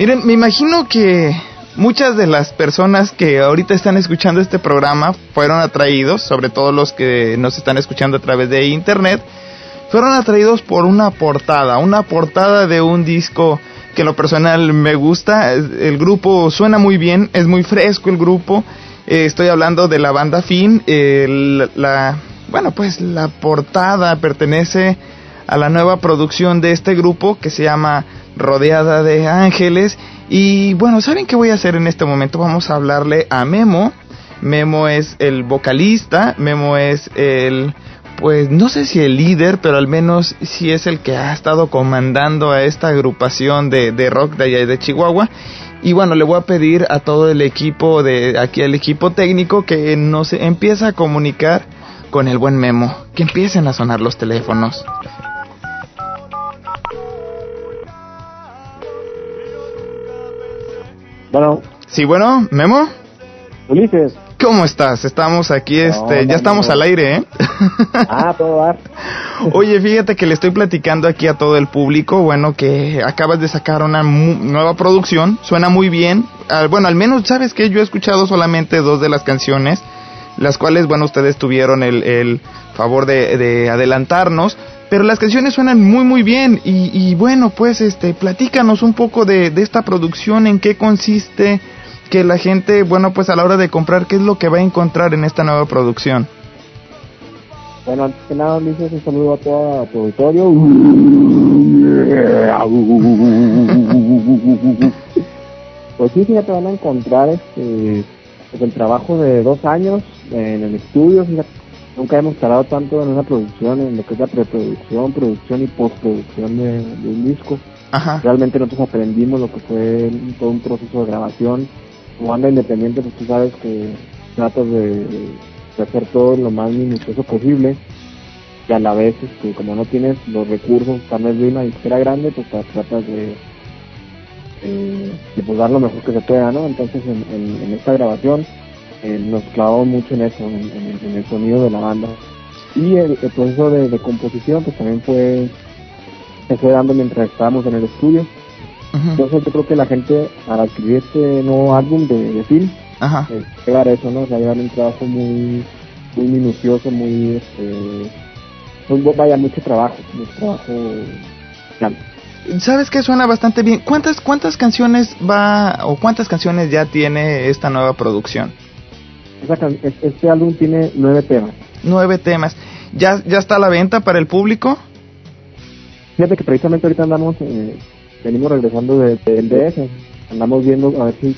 Miren, me imagino que muchas de las personas que ahorita están escuchando este programa fueron atraídos, sobre todo los que nos están escuchando a través de internet, fueron atraídos por una portada, una portada de un disco que en lo personal me gusta. El grupo suena muy bien, es muy fresco el grupo. Eh, estoy hablando de la banda Fin. la, bueno, pues la portada pertenece a la nueva producción de este grupo que se llama Rodeada de Ángeles. Y bueno, ¿saben qué voy a hacer en este momento? Vamos a hablarle a Memo. Memo es el vocalista, Memo es el pues no sé si el líder, pero al menos sí es el que ha estado comandando a esta agrupación de, de rock de allá de Chihuahua. Y bueno, le voy a pedir a todo el equipo de aquí, el equipo técnico, que nos empiece a comunicar con el buen Memo, que empiecen a sonar los teléfonos. Bueno. Sí, bueno, Memo. Ulises. ¿Cómo estás? Estamos aquí, este, ya estamos al aire, ¿eh? Ah, todo va. Oye, fíjate que le estoy platicando aquí a todo el público, bueno, que acabas de sacar una nueva producción, suena muy bien. bueno, al menos, ¿sabes que Yo he escuchado solamente dos de las canciones, las cuales, bueno, ustedes tuvieron el, favor de, adelantarnos, pero las canciones suenan muy, muy bien. Y, bueno, pues, este, platícanos un poco de, de esta producción, en qué consiste que la gente, bueno, pues a la hora de comprar, ¿qué es lo que va a encontrar en esta nueva producción? Bueno, antes que nada, dices un saludo a todo tu auditorio. pues sí, te van a encontrar este, pues el trabajo de dos años en el estudio. Nunca hemos tardado tanto en una producción, en lo que es la preproducción, producción y postproducción de, de un disco. Ajá. Realmente nosotros aprendimos lo que fue todo un proceso de grabación como anda independiente, pues tú sabes que tratas de, hacer todo lo más minucioso posible y a la vez, este, como no tienes los recursos, tal vez de una disquera grande, pues tratas de, de pues, dar lo mejor que se pueda, ¿no? Entonces en, esta grabación eh, nos clavamos mucho en eso, en, el sonido de la banda. Y el, proceso de, composición pues también fue, se fue dando mientras estábamos en el estudio entonces yo creo que la gente al adquirir este nuevo álbum de, de film, Ajá. Eh, llevar eso, ¿no? O sea, llevar un trabajo muy, muy minucioso, muy, este, pues, vaya, mucho trabajo, mucho trabajo ¿Sabes que suena bastante bien? ¿Cuántas cuántas canciones va o cuántas canciones ya tiene esta nueva producción? Este álbum tiene nueve temas. Nueve temas. ¿Ya, ya está a la venta para el público? Fíjate que precisamente ahorita andamos eh, venimos regresando del DF. Andamos viendo a ver si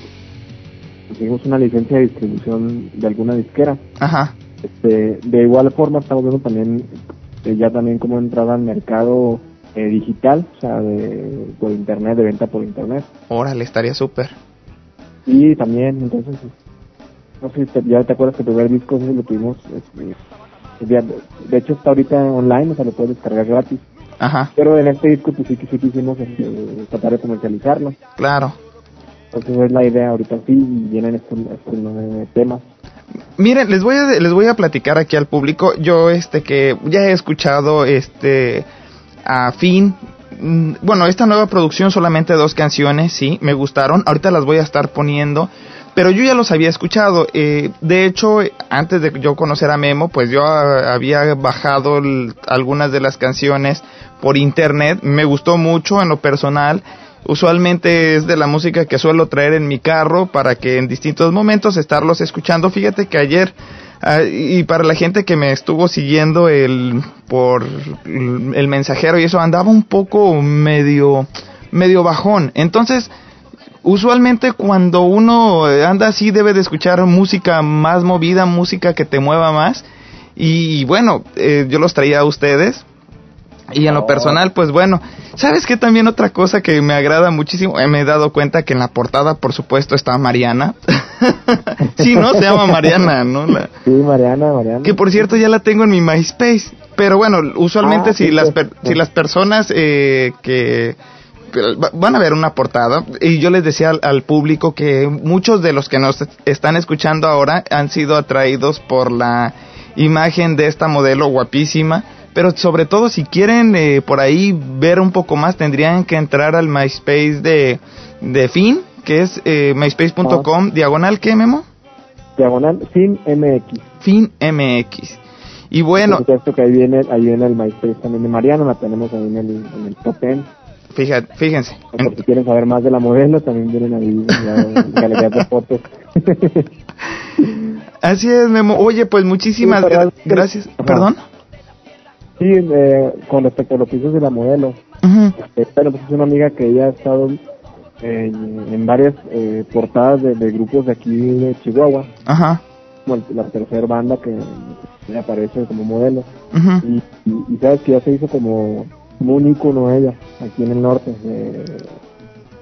conseguimos una licencia de distribución de alguna disquera. Ajá. Este, de igual forma estamos viendo también eh, ya también como entrada al mercado eh, digital, o sea, de, por internet, de venta por internet. Órale, estaría súper. Y también, entonces, no sé si ya te acuerdas que el primer disco lo tuvimos, este, de hecho está ahorita online, o sea, lo puedes descargar gratis. Ajá. Pero en este disco pues sí que sí quisimos este, tratar de comercializarlo. Claro. Entonces es la idea ahorita sí y vienen estos, temas. Miren, les voy a les voy a platicar aquí al público. Yo este que ya he escuchado este a fin mm, bueno, esta nueva producción solamente dos canciones, sí, me gustaron. Ahorita las voy a estar poniendo pero yo ya los había escuchado. Eh, de hecho, antes de yo conocer a Memo, pues yo había bajado algunas de las canciones por internet. Me gustó mucho en lo personal. Usualmente es de la música que suelo traer en mi carro para que en distintos momentos estarlos escuchando. Fíjate que ayer ah, y para la gente que me estuvo siguiendo el por el mensajero y eso andaba un poco medio medio bajón. Entonces usualmente cuando uno anda así debe de escuchar música más movida, música que te mueva más. Y bueno, eh, yo los traía a ustedes. Y en lo oh. personal, pues bueno, ¿sabes qué? También otra cosa que me agrada muchísimo, eh, me he dado cuenta que en la portada, por supuesto, está Mariana. sí, ¿no? Se llama Mariana, ¿no? Sí, Mariana, Mariana. Que por cierto ya la tengo en mi MySpace. Pero bueno, usualmente ah, si, las si las personas eh, que van a ver una portada y yo les decía al, público que muchos de los que nos están escuchando ahora han sido atraídos por la imagen de esta modelo guapísima pero sobre todo si quieren eh, por ahí ver un poco más, tendrían que entrar al MySpace de, de Fin, que es eh, myspace.com, diagonal, ¿qué, Memo? Diagonal, Fin MX. Fin MX. Y bueno... Por supuesto que ahí viene, ahí viene el MySpace también de Mariana, la tenemos ahí en el, en el top 10. Fíjate, fíjense. Si quieren saber más de la modelo, también vienen ahí la galería de fotos. Así es, Memo. Oye, pues muchísimas Sí, pero- gracias. Ajá. ¿Perdón? Sí, eh, con respecto a los pisos de la modelo. Ujú. Eh, bueno, pues es una amiga que ella ha estado en, en varias eh, portadas de, de grupos de aquí de Chihuahua, Ajá. como la tercera banda que, que aparece como modelo. Ujú. Y, y, y sabes que ya se hizo como, como un ícono ella, aquí en el norte. eh,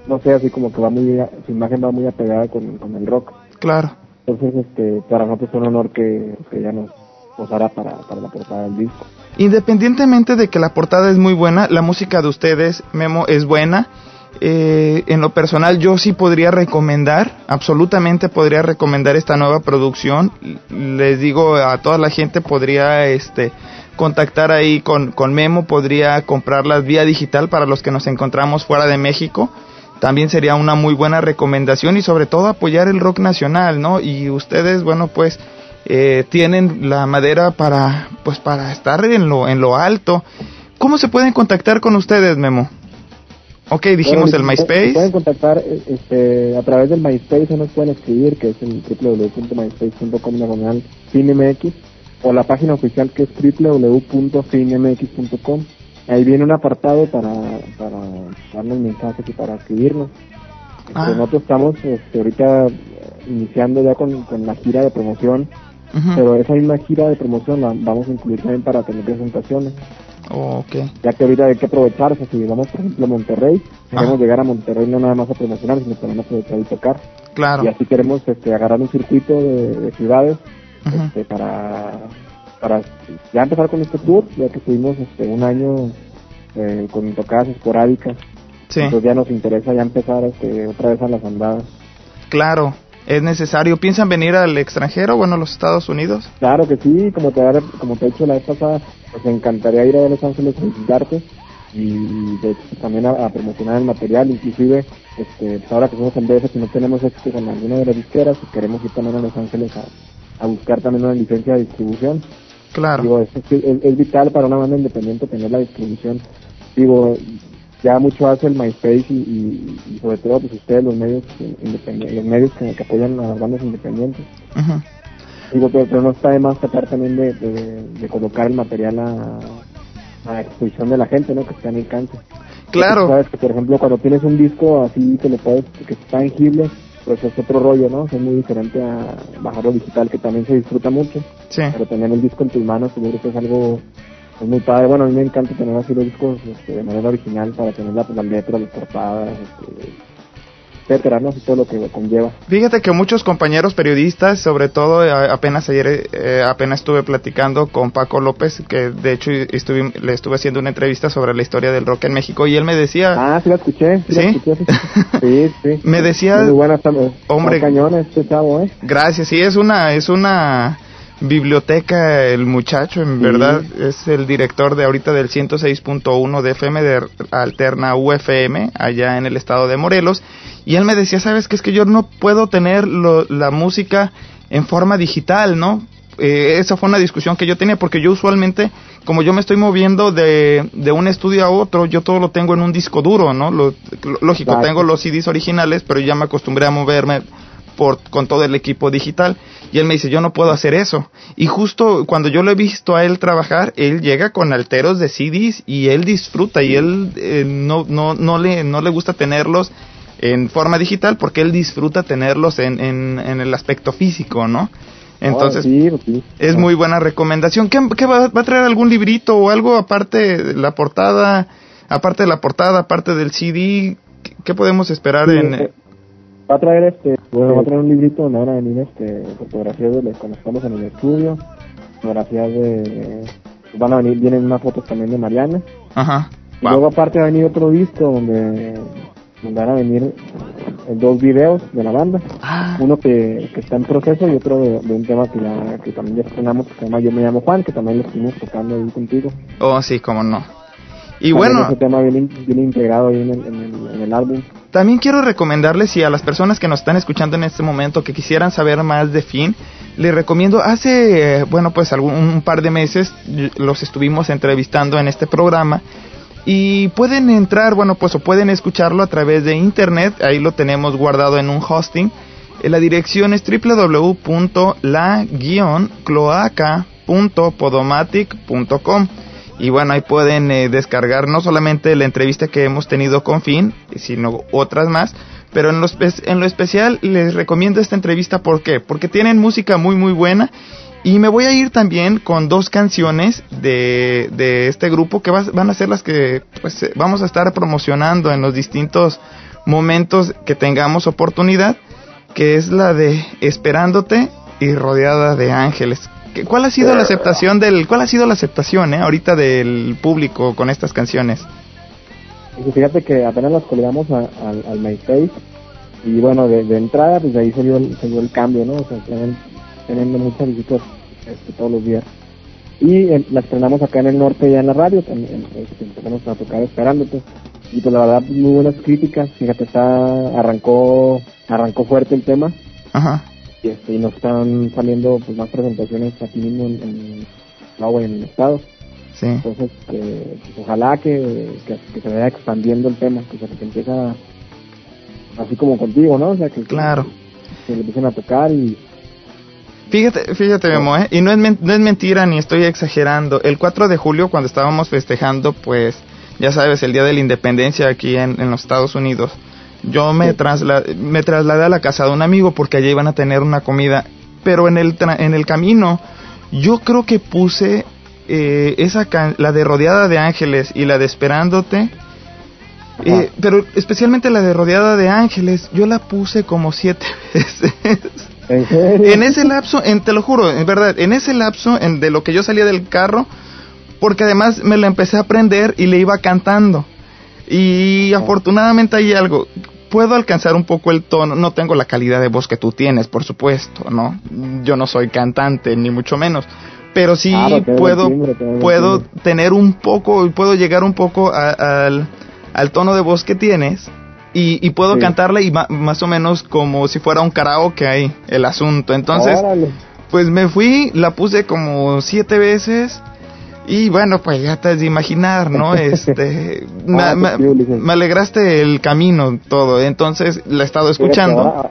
no sé, así como que va muy, su imagen va muy apegada con, con el rock. Claro. Entonces, este, para nosotros es un honor que, que ella nos posara para, para la portada del disco. Independientemente de que la portada es muy buena, la música de ustedes, Memo, es buena. Eh, en lo personal, yo sí podría recomendar, absolutamente podría recomendar esta nueva producción. Les digo a toda la gente, podría este contactar ahí con, con Memo, podría comprarlas vía digital para los que nos encontramos fuera de México. También sería una muy buena recomendación y sobre todo apoyar el rock nacional, ¿no? Y ustedes, bueno, pues eh, tienen la madera para pues para estar en lo en lo alto. ¿Cómo se pueden contactar con ustedes, Memo? Ok, dijimos Bueno, el nos Pueden MySpace. contactar eh, este, a través del MySpace, o nos pueden escribir, que es el www.myspace.com diagonal finmx, o la página oficial que es www.finmx.com. Ahí viene un apartado para, para darnos mensajes y para escribirnos. Este, Ah. Nosotros estamos este, ahorita eh, iniciando ya con, con la gira de promoción, pero esa misma gira de promoción la vamos a incluir también para tener presentaciones. Ok, ya que ahorita hay que aprovechar, o sea, si vamos por ejemplo a Monterrey, queremos llegar a Monterrey no nada más a promocionar, sino también a aprovechar y tocar. claro. Y así queremos este, agarrar un circuito de, de ciudades Este, para, para ya empezar con este tour, ya que estuvimos este, un año eh, con tocadas esporádicas, Sí, entonces ya nos interesa ya empezar este, otra vez a las andadas. claro. Es necesario. ¿Piensan venir al extranjero, bueno, a los Estados Unidos? Claro que sí, como te, como te he dicho la vez pasada, pues me encantaría ir a Los Ángeles a visitarte y de también a, a promocionar el material, inclusive este, pues ahora que somos en DF, si no tenemos éxito con alguna de las disqueras, pues queremos ir también a Los Ángeles a, a buscar también una licencia de distribución. Claro. Digo, es, es, es vital para una banda independiente tener la distribución. Digo, ya mucho hace el MySpace y, y, y sobre todo pues ustedes los medios los medios que, que apoyan a las bandas independientes. Digo, pero, pero no está de más tratar también de, de, de colocar el material a, a exposición de la gente, ¿no? Que está en el alcance. Claro. Porque Sabes que, por ejemplo, cuando tienes un disco así que le puedes, que es tangible, pues es otro rollo, ¿no? Es muy diferente a bajarlo digital, que también se disfruta mucho. Sí. Pero tener el disco en tus manos, seguro que es algo es muy padre. Bueno, a mí me encanta tener así los discos este, de manera original para tener la, las letras, las portadas, este, etcétera, ¿no? Así todo lo que conlleva. Fíjate que muchos compañeros periodistas, sobre todo eh, apenas ayer, eh, apenas estuve platicando con Paco López, que de hecho estuve, le estuve haciendo una entrevista sobre la historia del rock en México y él me decía, Ah, sí la escuché, sí, la ¿Sí? escuché. Sí, sí. sí. Me decía- Muy buena, está, está Hombre. cañón este chavo, ¿eh? gracias, sí, es una, es una biblioteca el muchacho, en Sí. verdad, es el director de ahorita del 106.1 de FM de Alterna UFM, allá en el estado de Morelos, y él me decía, sabes que es que yo no puedo tener lo- la música en forma digital, ¿no? Eh, esa fue una discusión que yo tenía porque yo usualmente, como yo me estoy moviendo de, de un estudio a otro, yo todo lo tengo en un disco duro, ¿no? Lo, lógico, tengo los CDs originales, pero ya me acostumbré a moverme por, con todo el equipo digital. Y él me dice, yo no puedo hacer eso. Y justo cuando yo lo he visto a él trabajar, él llega con alteros de CDs y él disfruta y él eh, no, no, no, le, no le gusta tenerlos en forma digital porque él disfruta tenerlos en, en, en el aspecto físico, ¿no? Entonces, Ah, sí, pues sí. es muy buena recomendación. ¿Qué, qué va, va a traer algún librito o algo aparte de la portada? Aparte de la portada, aparte del CD, ¿qué, qué podemos esperar Sí, en...? Eh, Va a traer este, bueno, va a traer un librito donde van a venir este, fotografías de los cuando estamos en el estudio, fotografías de, van a venir, vienen unas fotos también de Mariana, Ajá. y Wow. luego aparte va a venir otro disco donde, donde van a venir dos videos de la banda. Ah. Uno que, está en proceso y otro de, un tema que, ya, que también ya estrenamos, que se llama Yo me llamo Juan, que también lo estuvimos tocando ahí contigo. Oh, sí, cómo no. Y bueno... Ese tema viene, integrado ahí en el, en el álbum. También quiero recomendarles y a las personas que nos están escuchando en este momento que quisieran saber más de Fin, les recomiendo, hace, bueno, pues algún, un par de meses los estuvimos entrevistando en este programa y pueden entrar, bueno, pues o pueden escucharlo a través de internet, ahí lo tenemos guardado en un hosting. Eh, la dirección es www.la-cloaca.podomatic.com y bueno, ahí pueden eh, descargar no solamente la entrevista que hemos tenido con Finn, sino otras más. Pero en lo, en lo especial les recomiendo esta entrevista, ¿por qué? Porque tienen música muy muy buena. Y me voy a ir también con dos canciones de, de este grupo que van a ser las que pues, eh, vamos a estar promocionando en los distintos momentos que tengamos oportunidad, que es la de Esperándote y Rodeada de Ángeles. ¿Cuál ha sido la aceptación del, cuál ha sido la aceptación, eh, ahorita del público con estas canciones? Pues fíjate que apenas las colgamos al, al MySpace y bueno, de, entrada pues de ahí se dio, el cambio, ¿no? O sea, tienen, teniendo muchas visitas este, todos los días. Y las estrenamos acá en el norte ya en la radio, también este, empezamos a tocar esperándote. Y pues la verdad muy buenas críticas, fíjate, está, arrancó, arrancó fuerte el tema. Ajá y, este, y nos están saliendo pues más presentaciones aquí mismo en, en, en el estado. Sí. Entonces, pues, ojalá que, que, se vaya expandiendo el tema, que se empieza así como contigo, ¿no? O sea, que, claro. que, le empiecen a tocar y... Fíjate, fíjate, Memo, ¿eh? y no es, no es mentira ni estoy exagerando. El 4 de julio, cuando estábamos festejando, pues, ya sabes, el Día de la Independencia aquí en, en los Estados Unidos, yo me, me trasladé a la casa de un amigo porque allí iban a tener una comida, pero en el, en el camino yo creo que puse eh, esa la de Rodeada de Ángeles y la de Esperándote, eh, pero especialmente la de Rodeada de Ángeles, yo la puse como siete veces. ¿En, ese lapso, en, te lo juro, en verdad, en ese lapso en, de lo que yo salía del carro, porque además me la empecé a aprender y le iba cantando. Y afortunadamente hay algo, puedo alcanzar un poco el tono, no tengo la calidad de voz que tú tienes, por supuesto, ¿no? Yo no soy cantante, ni mucho menos, pero sí puedo, puedo tener un poco, puedo llegar un poco al, al tono de voz que tienes y, y puedo cantarla y más o menos como si fuera un karaoke ahí, el asunto. Entonces, pues me fui, la puse como siete veces y bueno, pues ya te has de imaginar, ¿no? Este, ah, me, alegraste el camino todo, entonces la he estado escuchando.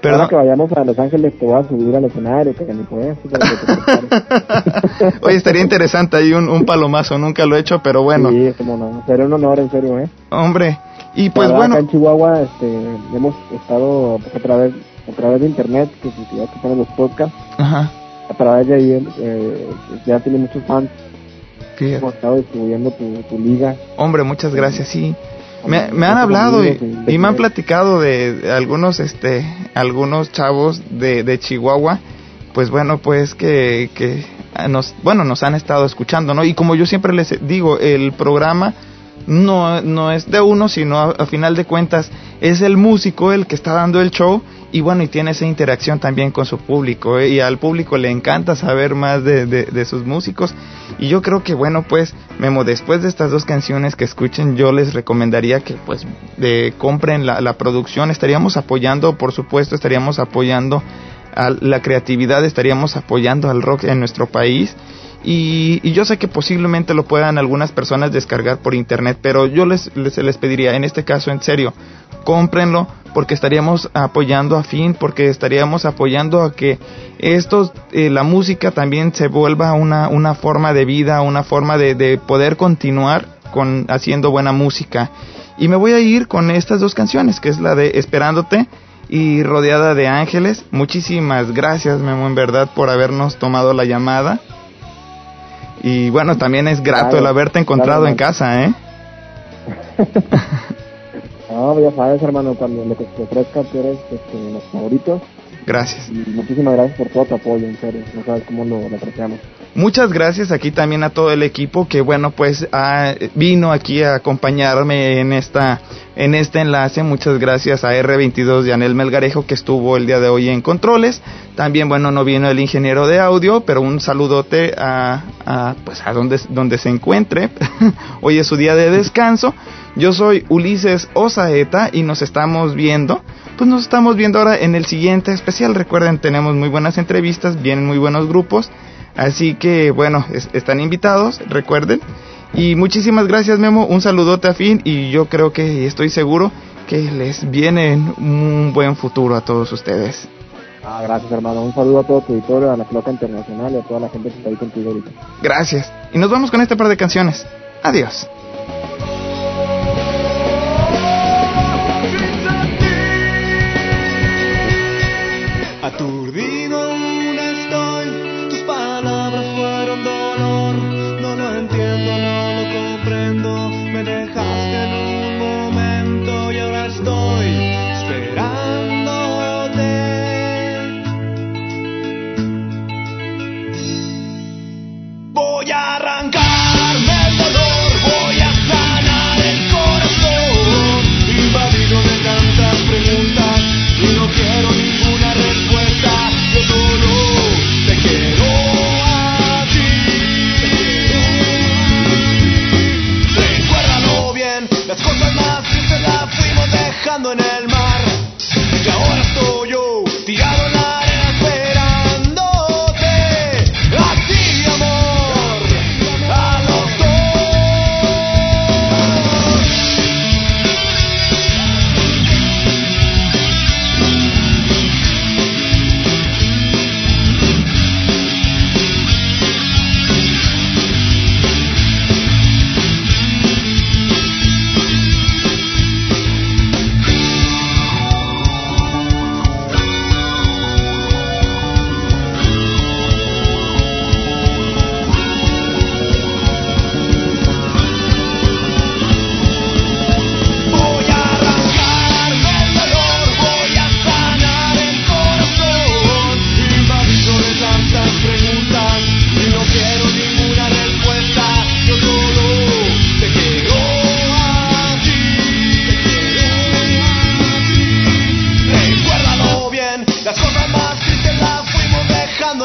Perdón. que vayamos a Los Ángeles te voy a subir al escenario, que ni puedes. Oye, estaría interesante ahí un, un, palomazo, nunca lo he hecho, pero bueno. Sí, como no, sería un honor, en serio, ¿eh? Hombre, y pues bueno. Acá en Chihuahua este, hemos estado a través, a través de internet, que ya que ponen los podcasts, Ajá. a través de ahí eh, ya tiene muchos fans Hemos estado distribuyendo tu, liga. Hombre, muchas gracias, sí. Me, han hablado y, me han platicado de algunos este algunos chavos de, de Chihuahua pues bueno pues que, que nos bueno nos han estado escuchando no y como yo siempre les digo el programa no, no es de uno, sino a, final de cuentas es el músico el que está dando el show y bueno, y tiene esa interacción también con su público ¿eh? y al público le encanta saber más de, de, sus músicos y yo creo que bueno, pues Memo, después de estas dos canciones que escuchen, yo les recomendaría que pues de, compren la, la producción, estaríamos apoyando, por supuesto, estaríamos apoyando a la creatividad, estaríamos apoyando al rock en nuestro país y, yo sé que posiblemente lo puedan algunas personas descargar por internet, pero yo les, les, les pediría, en este caso, en serio, cómprenlo porque estaríamos apoyando a Fin, porque estaríamos apoyando a que esto, eh, la música también se vuelva una, una forma de vida, una forma de, de poder continuar con haciendo buena música. Y me voy a ir con estas dos canciones, que es la de Esperándote y Rodeada de Ángeles. Muchísimas gracias, Memo, en verdad, por habernos tomado la llamada. Y bueno, también es grato el haberte encontrado en casa, ¿eh? no, ya sabes, hermano, cuando lo que te ofrezca, tú eres este, los favoritos. Gracias. Y muchísimas gracias por todo tu apoyo, en serio. No sabes cómo lo, lo apreciamos. Muchas gracias aquí también a todo el equipo que bueno pues ah, vino aquí a acompañarme en esta en este enlace. Muchas gracias a R22 Anel Melgarejo que estuvo el día de hoy en controles. También bueno no vino el ingeniero de audio, pero un saludote a, a pues a donde donde se encuentre. hoy es su día de descanso. Yo soy Ulises Osaeta y nos estamos viendo. Pues nos estamos viendo ahora en el siguiente especial. Recuerden, tenemos muy buenas entrevistas, vienen muy buenos grupos. Así que bueno, están invitados, recuerden. Y muchísimas gracias Memo, un saludote a fin y yo creo que estoy seguro que les viene un buen futuro a todos ustedes. Ah, gracias hermano, un saludo a todo tu auditorio, a la flota internacional y a toda la gente que está ahí contigo ahorita. Gracias. Y nos vamos con este par de canciones. Adiós. voy a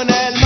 en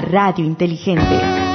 radio inteligente.